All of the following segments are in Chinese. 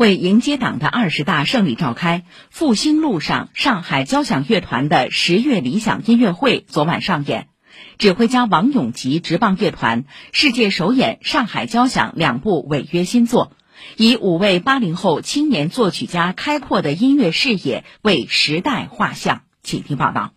为迎接党的二十大胜利召开，复兴路上上海交响乐团的十月理想音乐会昨晚上演，指挥家王永吉执棒乐团世界首演上海交响两部违约新作，以五位八零后青年作曲家开阔的音乐视野为时代画像。请听报道。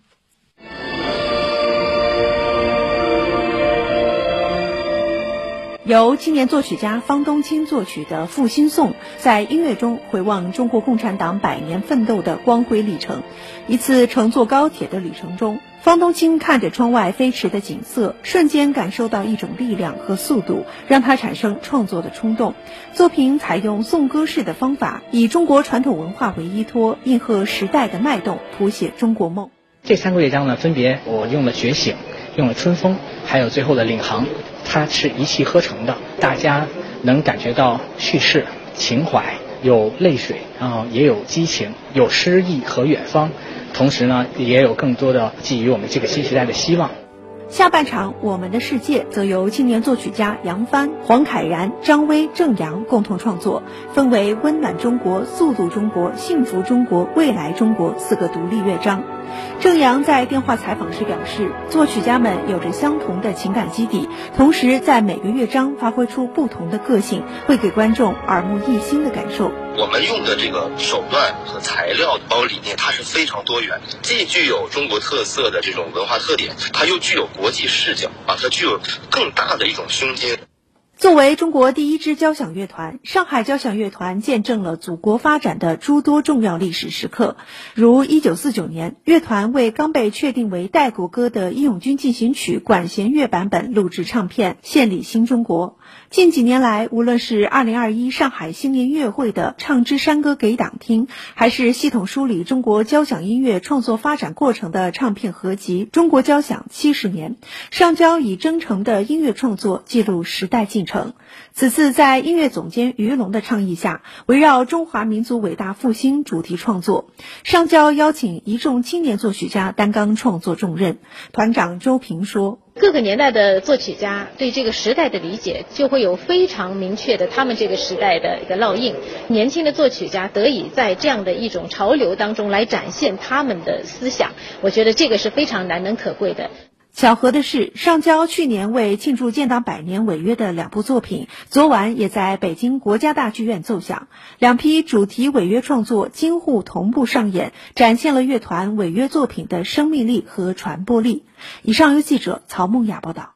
由青年作曲家方东青作曲的《复兴颂》，在音乐中回望中国共产党百年奋斗的光辉历程。一次乘坐高铁的旅程中，方东青看着窗外飞驰的景色，瞬间感受到一种力量和速度，让他产生创作的冲动。作品采用颂歌式的方法，以中国传统文化为依托，应和时代的脉动，谱写中国梦。这三个乐章呢，分别我用了觉醒，用了春风，还有最后的领航。它是一气呵成的，大家能感觉到叙事、情怀，有泪水，然后也有激情，有诗意和远方，同时呢，也有更多的寄予我们这个新时代的希望。下半场《我们的世界》则由青年作曲家杨帆、黄凯然、张威、郑阳共同创作，分为温暖中国、速度中国、幸福中国、未来中国四个独立乐章。郑阳在电话采访时表示，作曲家们有着相同的情感基底，同时在每个乐章发挥出不同的个性，会给观众耳目一新的感受。我们用的这个手段和材料，包括理念，它是非常多元，既具有中国特色的这种文化特点，它又具有国际视角啊，它具有更大的一种胸襟。作为中国第一支交响乐团，上海交响乐团见证了祖国发展的诸多重要历史时刻，如1949年，乐团为刚被确定为代国歌的《义勇军进行曲》管弦乐版本录制唱片，献礼新中国。近几年来，无论是2021上海新年音乐会的《唱支山歌给党听》，还是系统梳理中国交响音乐创作发展过程的唱片合集《中国交响七十年》，上交以真诚的音乐创作记录时代进程。此次在音乐总监于龙的倡议下，围绕中华民族伟大复兴主题创作，上交邀请一众青年作曲家担纲创作重任。团长周平说。各个年代的作曲家对这个时代的理解，就会有非常明确的他们这个时代的一个烙印。年轻的作曲家得以在这样的一种潮流当中来展现他们的思想，我觉得这个是非常难能可贵的。巧合的是，上交去年为庆祝建党百年违约的两部作品，昨晚也在北京国家大剧院奏响。两批主题违约创作京沪同步上演，展现了乐团违约作品的生命力和传播力。以上由记者曹梦雅报道。